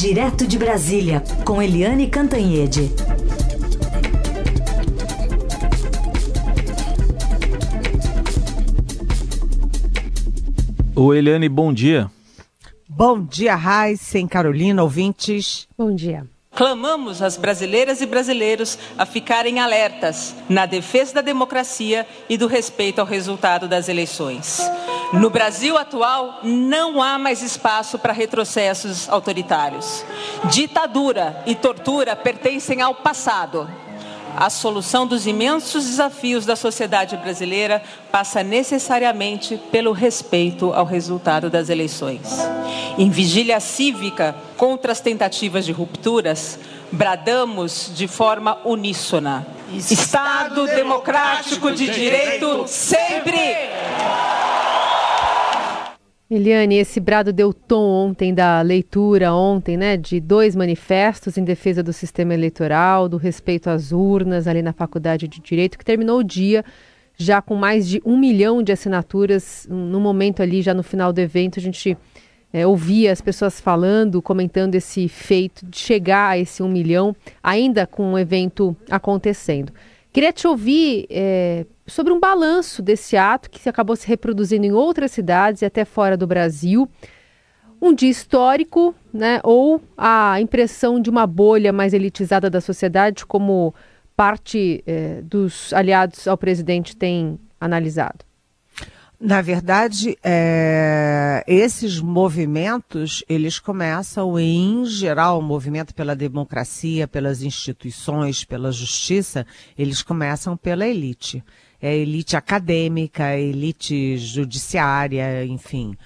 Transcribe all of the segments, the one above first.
Direto de Brasília, com Eliane Cantanhede. O Eliane, bom dia. Bom dia, Raíssen, Carolina, ouvintes. Bom dia. Clamamos às brasileiras e brasileiros a ficarem alertas na defesa da democracia e do respeito ao resultado das eleições. No Brasil atual, não há mais espaço para retrocessos autoritários. Ditadura e tortura pertencem ao passado. A solução dos imensos desafios da sociedade brasileira passa necessariamente pelo respeito ao resultado das eleições. Em vigília cívica contra as tentativas de rupturas, bradamos de forma uníssona: Estado democrático de direito sempre! Eliane, esse brado deu tom ontem da leitura ontem, né, de dois manifestos em defesa do sistema eleitoral, do respeito às urnas ali na Faculdade de Direito, que terminou o dia já com mais de um milhão de assinaturas. No momento ali, já no final do evento, a gente é, ouvia as pessoas falando, comentando esse feito de chegar a esse um milhão, ainda com o evento acontecendo. Queria te ouvir é, sobre um balanço desse ato que acabou se reproduzindo em outras cidades e até fora do Brasil. Um dia histórico, né, ou a impressão de uma bolha mais elitizada da sociedade, como parte é, dos aliados ao presidente tem analisado? Na verdade, é, esses movimentos, eles começam em geral, o movimento pela democracia, pelas instituições, pela justiça, eles começam pela elite. É a elite acadêmica, a elite judiciária, enfim.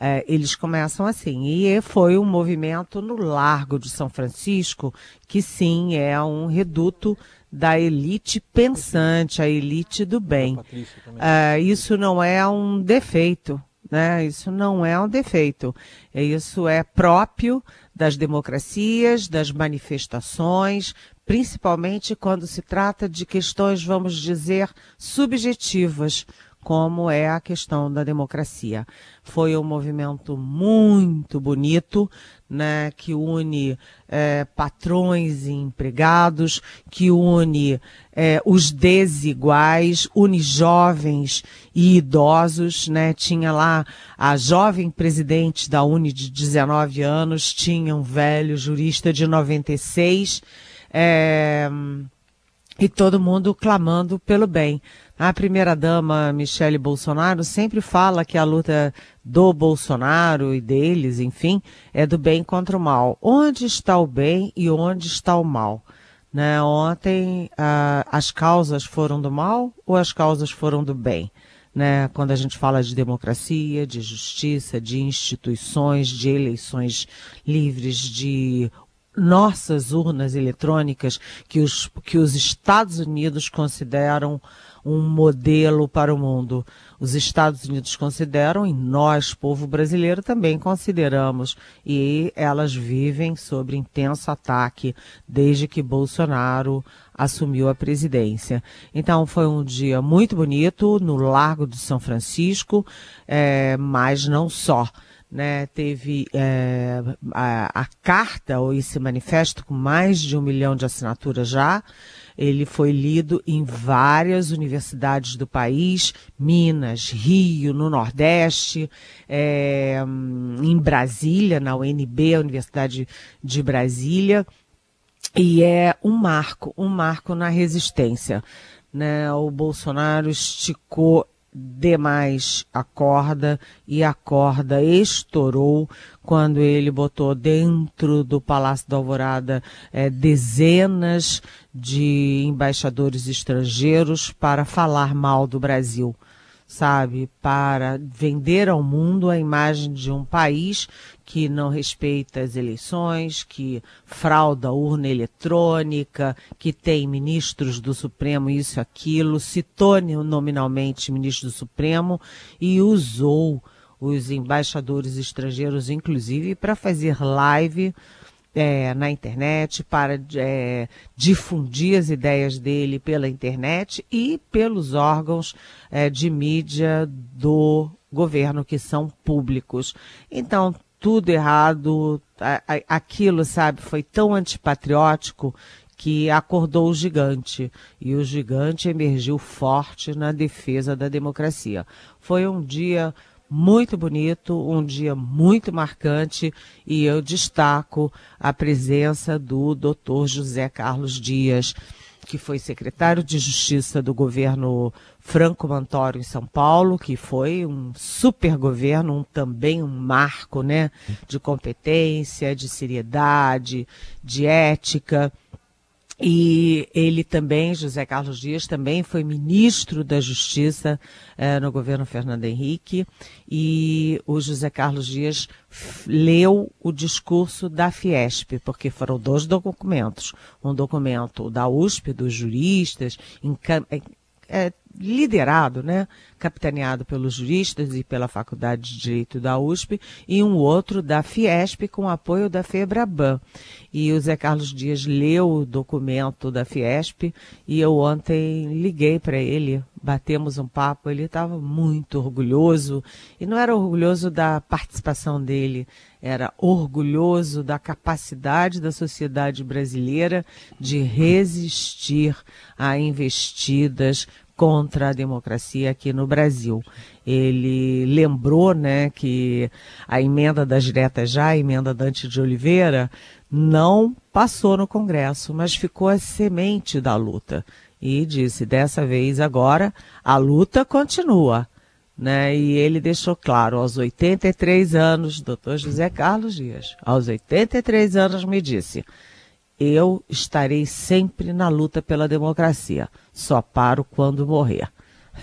É, eles começam assim. E foi um movimento no Largo de São Francisco, que sim, é um reduto da elite pensante, a elite do bem. Uh, isso não é um defeito, né? Isso não é um defeito. Isso é próprio das democracias, das manifestações, principalmente quando se trata de questões, vamos dizer, subjetivas, como é a questão da democracia. Foi um movimento muito bonito, né, que une é, patrões e empregados, que une é, os desiguais, une jovens e idosos, né? Tinha lá a jovem presidente da Uni de 19 anos, tinha um velho jurista de 96, é, e todo mundo clamando pelo bem. A primeira-dama Michele Bolsonaro sempre fala que a luta do Bolsonaro e deles, enfim, é do bem contra o mal. Onde está o bem e onde está o mal? Né? Ontem ah, as causas foram do mal ou as causas foram do bem? Né? Quando a gente fala de democracia, de justiça, de instituições, de eleições livres, de nossas urnas eletrônicas que os, que os Estados Unidos consideram um modelo para o mundo. Os Estados Unidos consideram e nós, povo brasileiro, também consideramos. E elas vivem sob intenso ataque desde que Bolsonaro assumiu a presidência. Então foi um dia muito bonito no Largo de São Francisco, é, mas não só. Né, teve é, a, a, carta ou esse manifesto com mais de um milhão de assinaturas já, ele foi lido em várias universidades do país, Minas, Rio, no Nordeste, é, em Brasília, na UNB, a Universidade de Brasília. E é um marco, um marco na resistência. Né? O Bolsonaro esticou demais a corda e a corda estourou quando ele botou dentro do Palácio da Alvorada é, dezenas de embaixadores estrangeiros para falar mal do Brasil sabe, para vender ao mundo a imagem de um país que não respeita as eleições, que frauda urna eletrônica, que tem ministros do Supremo isso aquilo, citou nominalmente ministro do Supremo e usou os embaixadores estrangeiros, inclusive, para fazer live é, na internet, para é, difundir as ideias dele pela internet e pelos órgãos é, de mídia do governo que são públicos. Então, tudo errado, aquilo, sabe, foi tão antipatriótico que acordou o gigante. E o gigante emergiu forte na defesa da democracia. Foi um dia muito bonito, um dia muito marcante e eu destaco a presença do Dr. José Carlos Dias, que foi secretário de Justiça do governo Franco Mantório em São Paulo, que foi um super governo, um, também um marco né, de competência, de seriedade, de ética. E ele também, José Carlos Dias, também foi ministro da Justiça eh, no governo Fernando Henrique. E o José Carlos Dias leu o discurso da Fiesp, porque foram dois documentos. Um documento da USP, dos juristas, é, liderado, né, capitaneado pelos juristas e pela Faculdade de Direito da USP, e um outro da Fiesp com apoio da FEBRABAN. E o Zé Carlos Dias leu o documento da Fiesp e eu ontem liguei para ele, batemos um papo, ele estava muito orgulhoso, e não era orgulhoso da participação dele, era orgulhoso da capacidade da sociedade brasileira de resistir a investidas contra a democracia aqui no Brasil. Ele lembrou né, que a emenda das diretas já, a emenda Dante de Oliveira, não passou no Congresso, mas ficou a semente da luta. E disse, dessa vez agora, a luta continua. Né? E ele deixou claro, aos 83 anos, doutor José Carlos Dias, aos 83 anos me disse, eu estarei sempre na luta pela democracia. Só paro quando morrer.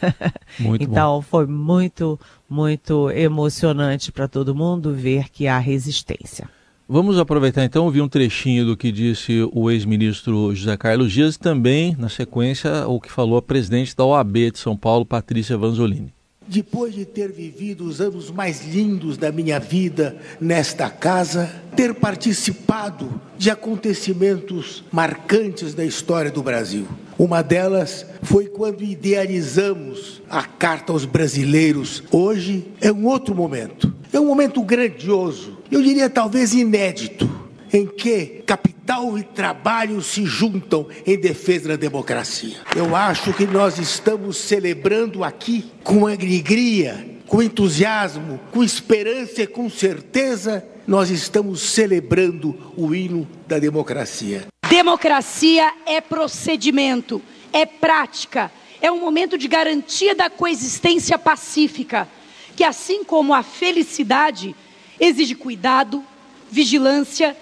então bom. foi muito, muito emocionante para todo mundo ver que há resistência. Vamos aproveitar então ouvir um trechinho do que disse o ex-ministro José Carlos Dias e também, na sequência, o que falou a presidente da OAB de São Paulo, Patrícia Vanzolini. Depois de ter vivido os anos mais lindos da minha vida nesta casa, ter participado de acontecimentos marcantes da história do Brasil. Uma delas foi quando idealizamos a Carta aos Brasileiros. Hoje é um outro momento. É um momento grandioso, eu diria talvez inédito em que capital e trabalho se juntam em defesa da democracia. Eu acho que nós estamos celebrando aqui com alegria, com entusiasmo, com esperança e com certeza, nós estamos celebrando o hino da democracia. Democracia é procedimento, é prática, é um momento de garantia da coexistência pacífica, que assim como a felicidade exige cuidado, vigilância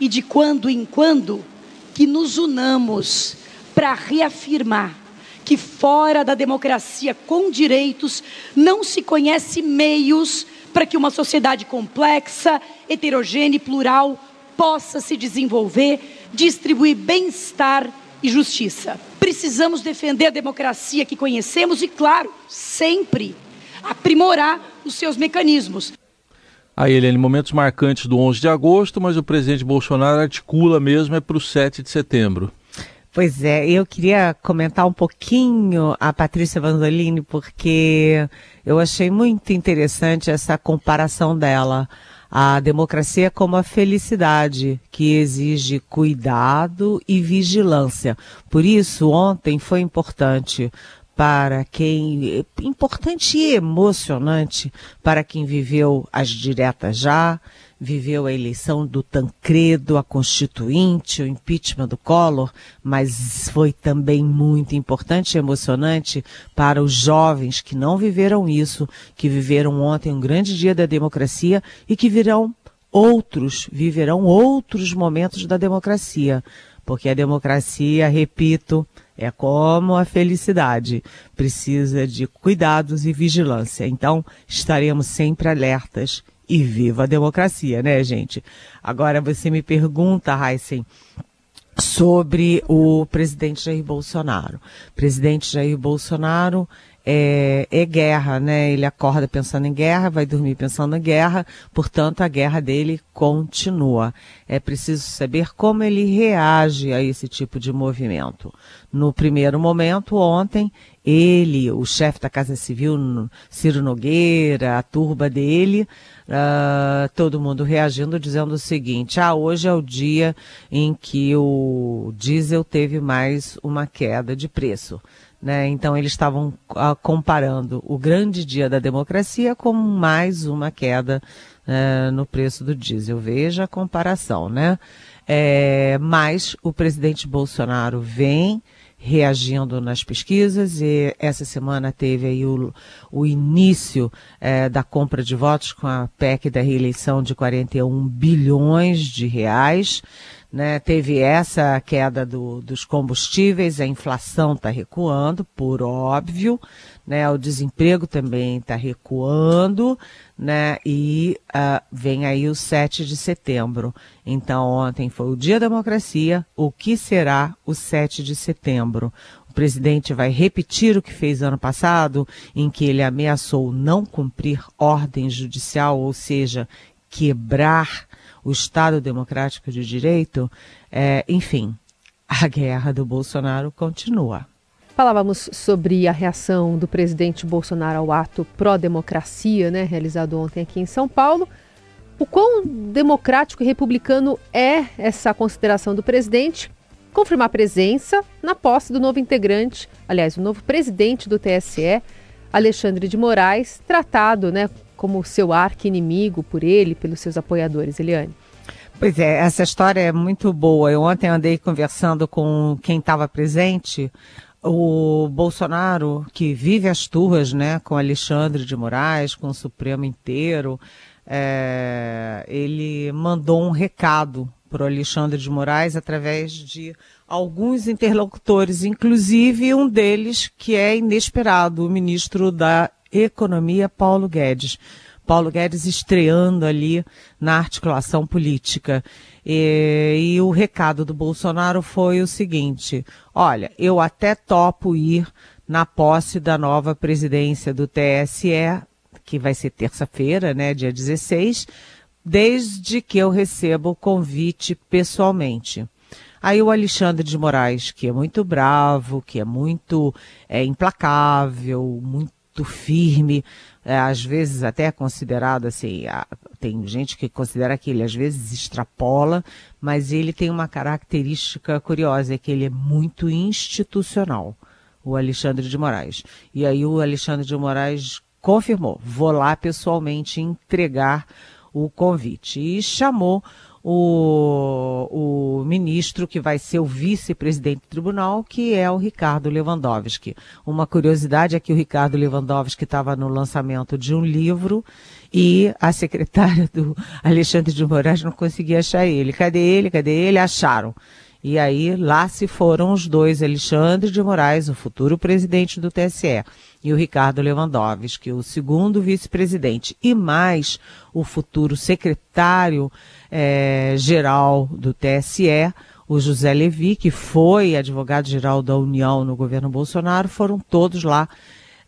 e de quando em quando que nos unamos para reafirmar que fora da democracia com direitos não se conhece meios para que uma sociedade complexa, heterogênea e plural possa se desenvolver, distribuir bem-estar e justiça. Precisamos defender a democracia que conhecemos e, claro, sempre aprimorar os seus mecanismos. Aí, Helene, momentos marcantes do 11 de agosto, mas o presidente Bolsonaro articula mesmo é para o 7 de setembro. Pois é, eu queria comentar um pouquinho a Patrícia Vanzolini, porque eu achei muito interessante essa comparação dela. A democracia como a felicidade, que exige cuidado e vigilância. Por isso, ontem foi importante para quem importante e emocionante para quem viveu as diretas já, viveu a eleição do Tancredo, a Constituinte, o impeachment do Collor, mas foi também muito importante e emocionante para os jovens que não viveram isso, que viveram ontem um grande dia da democracia e que virão outros, viverão outros momentos da democracia. Porque a democracia, repito, é como a felicidade, precisa de cuidados e vigilância. Então, estaremos sempre alertas. E viva a democracia, né, gente? Agora você me pergunta, Heisen, sobre o presidente Jair Bolsonaro. presidente Jair Bolsonaro é, é, guerra, né? Ele acorda pensando em guerra, vai dormir pensando em guerra, portanto a guerra dele continua. É preciso saber como ele reage a esse tipo de movimento. No primeiro momento, ontem, ele, o chefe da Casa Civil, Ciro Nogueira, a turba dele, Uh, todo mundo reagindo, dizendo o seguinte: ah, hoje é o dia em que o diesel teve mais uma queda de preço. Né? Então eles estavam uh, comparando o grande dia da democracia com mais uma queda uh, no preço do diesel. Veja a comparação, né? É, mas o presidente Bolsonaro vem reagindo nas pesquisas e essa semana teve aí o, o início é, da compra de votos com a PEC da reeleição de 41 bilhões de reais. Né? Teve essa queda do, dos combustíveis, a inflação está recuando, por óbvio, né? o desemprego também está recuando, né? e uh, vem aí o 7 de setembro. Então, ontem foi o Dia da Democracia, o que será o 7 de setembro? O presidente vai repetir o que fez ano passado, em que ele ameaçou não cumprir ordem judicial, ou seja, quebrar o Estado Democrático de Direito, é, enfim, a guerra do Bolsonaro continua. Falávamos sobre a reação do presidente Bolsonaro ao ato pró-democracia, né, realizado ontem aqui em São Paulo. O quão democrático e republicano é essa consideração do presidente? Confirmar presença na posse do novo integrante, aliás, o novo presidente do TSE, Alexandre de Moraes, tratado né, como seu arqui-inimigo por ele, pelos seus apoiadores, Eliane? Pois é, essa história é muito boa. Eu ontem andei conversando com quem estava presente. O Bolsonaro, que vive as turras, né, com Alexandre de Moraes, com o Supremo inteiro, é, ele mandou um recado para o Alexandre de Moraes através de alguns interlocutores, inclusive um deles que é inesperado, o ministro da economia, Paulo Guedes. Paulo Guedes estreando ali na articulação política. E, e, o recado do Bolsonaro foi o seguinte: olha, eu até topo ir na posse da nova presidência do TSE, que vai ser terça-feira, né, dia 16, desde que eu receba o convite pessoalmente. Aí o Alexandre de Moraes, que é muito bravo, que é muito é, implacável, muito muito firme, é, às vezes até considerado assim, tem gente que considera que ele às vezes extrapola, mas ele tem uma característica curiosa, é que ele é muito institucional, o Alexandre de Moraes. E aí o Alexandre de Moraes confirmou, vou lá pessoalmente entregar o convite. E chamou o, o ministro que vai ser o vice-presidente do tribunal, que é o Ricardo Lewandowski. Uma curiosidade é que o Ricardo Lewandowski estava no lançamento de um livro e a secretária do Alexandre de Moraes não conseguia achar ele. Cadê ele? Cadê ele? Acharam. E aí lá se foram os dois, Alexandre de Moraes, o futuro presidente do TSE, e o Ricardo Lewandowski, o segundo vice-presidente, e mais o futuro secretário é, geral do TSE, o José Levi, que foi advogado-geral da União no governo Bolsonaro, foram todos lá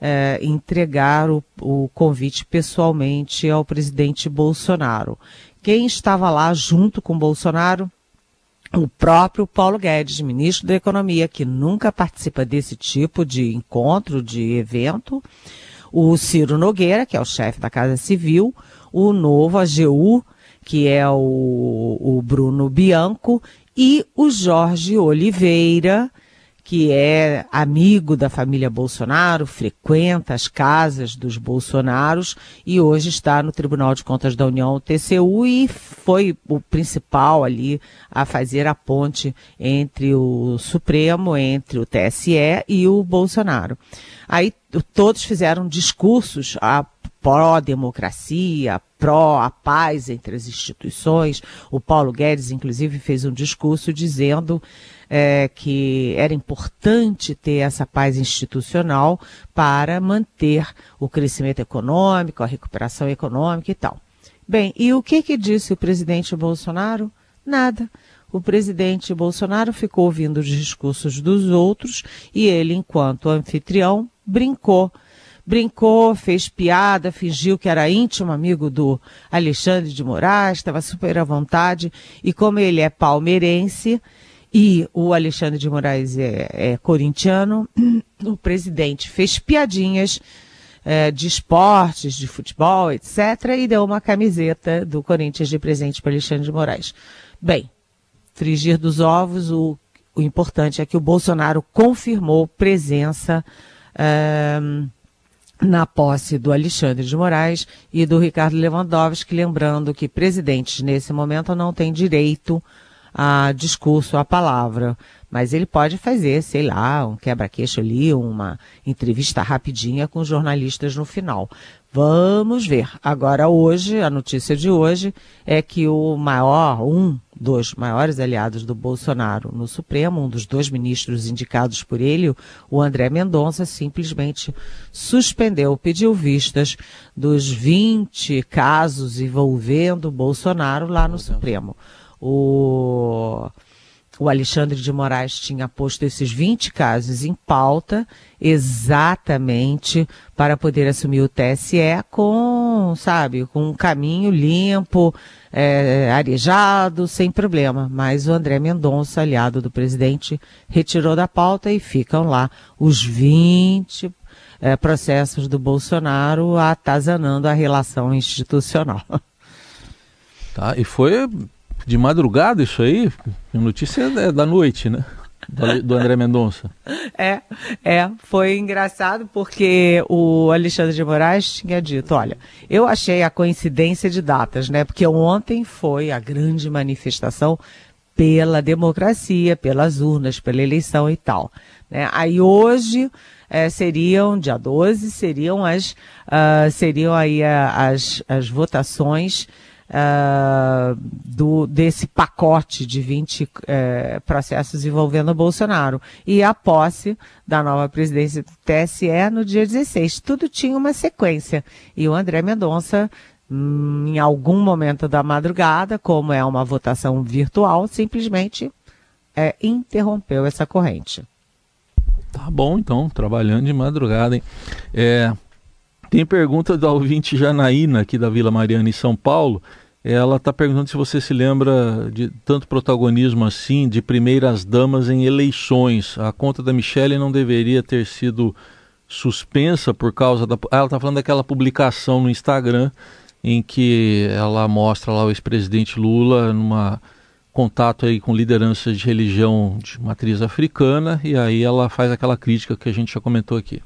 é, entregar o, o convite pessoalmente ao presidente Bolsonaro. Quem estava lá junto com Bolsonaro? O próprio Paulo Guedes, ministro da Economia, que nunca participa desse tipo de encontro, de evento, o Ciro Nogueira, que é o chefe da Casa Civil, o novo AGU, que é o, o Bruno Bianco, e o Jorge Oliveira, que é amigo da família Bolsonaro, frequenta as casas dos Bolsonaros e hoje está no Tribunal de Contas da União, TCU, e foi o principal ali a fazer a ponte entre o Supremo, entre o TSE e o Bolsonaro. Aí todos fizeram discursos pró-democracia, pró a paz entre as instituições. O Paulo Guedes, inclusive, fez um discurso dizendo é, que era importante ter essa paz institucional para manter o crescimento econômico, a recuperação econômica e tal. Bem, e o que, que disse o presidente Bolsonaro? Nada. O presidente Bolsonaro ficou ouvindo os discursos dos outros e ele, enquanto anfitrião, brincou brincou, fez piada, fingiu que era íntimo amigo do Alexandre de Moraes, estava super à vontade. E como ele é palmeirense e o Alexandre de Moraes é, é corintiano, o presidente fez piadinhas é, de esportes, de futebol, etc., e deu uma camiseta do Corinthians de presente para Alexandre de Moraes. Bem, frigir dos ovos, o, o importante é que o Bolsonaro confirmou presença. É, na posse do Alexandre de Moraes e do Ricardo Lewandowski, lembrando que presidentes nesse momento não têm direito a discurso, a palavra, mas ele pode fazer, sei lá, um quebra-queixo ali, uma entrevista rapidinha com jornalistas no final. Vamos ver. Agora hoje, a notícia de hoje é que o maior, um dos maiores aliados do Bolsonaro no Supremo, um dos dois ministros indicados por ele, o André Mendonça, simplesmente suspendeu, pediu vistas dos 20 casos envolvendo Bolsonaro lá no Supremo. O o Alexandre de Moraes tinha posto esses 20 casos em pauta exatamente para poder assumir o TSE com, sabe, com um caminho limpo, é, arejado, sem problema. Mas o André Mendonça, aliado do presidente, retirou da pauta e ficam lá os 20 é, processos do Bolsonaro atazanando a relação institucional. Tá, e foi de madrugada isso aí? A notícia é da noite, né? Do André Mendonça. É, é, foi engraçado porque o Alexandre de Moraes tinha dito, olha, eu achei a coincidência de datas, né? Porque ontem foi a grande manifestação pela democracia, pelas urnas, pela eleição e tal. Né? Aí hoje é, seriam, dia 12, seriam as, uh, seriam aí as, as votações uh, do, desse pacote de 20 uh, processos envolvendo o Bolsonaro e a posse da nova presidência do TSE no dia 16. Tudo tinha uma sequência. E o André Mendonça, hum, em algum momento da madrugada, como é uma votação virtual, simplesmente é, interrompeu essa corrente. Tá bom, então, trabalhando de madrugada, hein? É, tem pergunta do ouvinte Janaína, aqui da Vila Mariana, em São Paulo. Ela está perguntando se você se lembra de tanto protagonismo assim de primeiras damas em eleições. A conta da Michelle não deveria ter sido suspensa por causa da. Ah, ela está falando daquela publicação no Instagram em que ela mostra lá o ex-presidente Lula numa contato aí com lideranças de religião de matriz africana e aí ela faz aquela crítica que a gente já comentou aqui.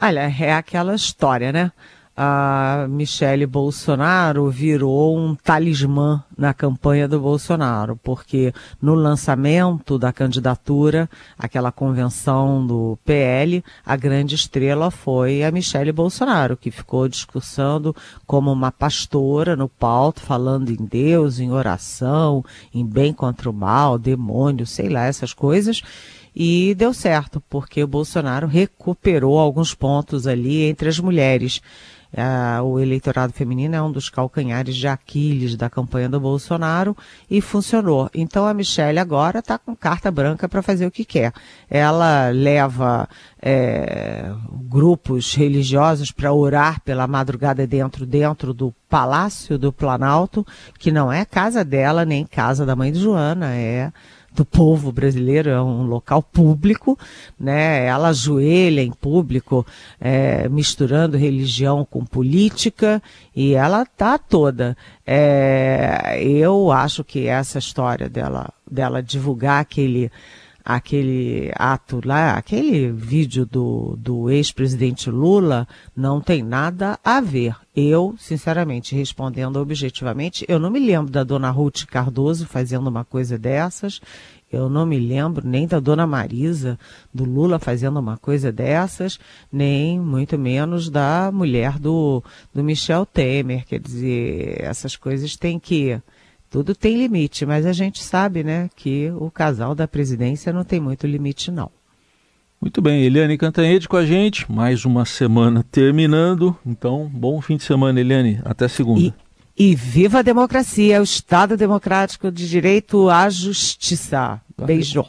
Olha, é aquela história, né? A Michele Bolsonaro virou um talismã na campanha do Bolsonaro, porque no lançamento da candidatura, aquela convenção do PL, a grande estrela foi a Michele Bolsonaro, que ficou discursando como uma pastora no palco, falando em Deus, em oração, em bem contra o mal, demônio, sei lá, essas coisas. E deu certo, porque o Bolsonaro recuperou alguns pontos ali entre as mulheres. Uh, o eleitorado feminino é um dos calcanhares de Aquiles da campanha do Bolsonaro e funcionou. Então a Michelle agora está com carta branca para fazer o que quer. Ela leva é, grupos religiosos para orar pela madrugada dentro dentro do Palácio do Planalto, que não é casa dela nem casa da mãe de Joana, é do povo brasileiro, é um local público, né? Ela ajoelha em público, é, misturando religião com política, e ela tá toda. É, eu acho que essa história dela, dela divulgar aquele aquele ato lá, aquele vídeo do, do ex-presidente Lula não tem nada a ver. Eu, sinceramente, respondendo objetivamente, eu não me lembro da dona Ruth Cardoso fazendo uma coisa dessas. Eu não me lembro nem da dona Marisa, do Lula fazendo uma coisa dessas, nem muito menos da mulher do, do Michel Temer. Quer dizer, essas coisas têm que tudo tem limite, mas a gente sabe, né, que o casal da presidência não tem muito limite, não. Muito bem, Eliane Cantanhede com a gente, mais uma semana terminando. Então, bom fim de semana, Eliane. Até segunda. E, e viva a democracia, o Estado democrático de direito à justiça. Beijo.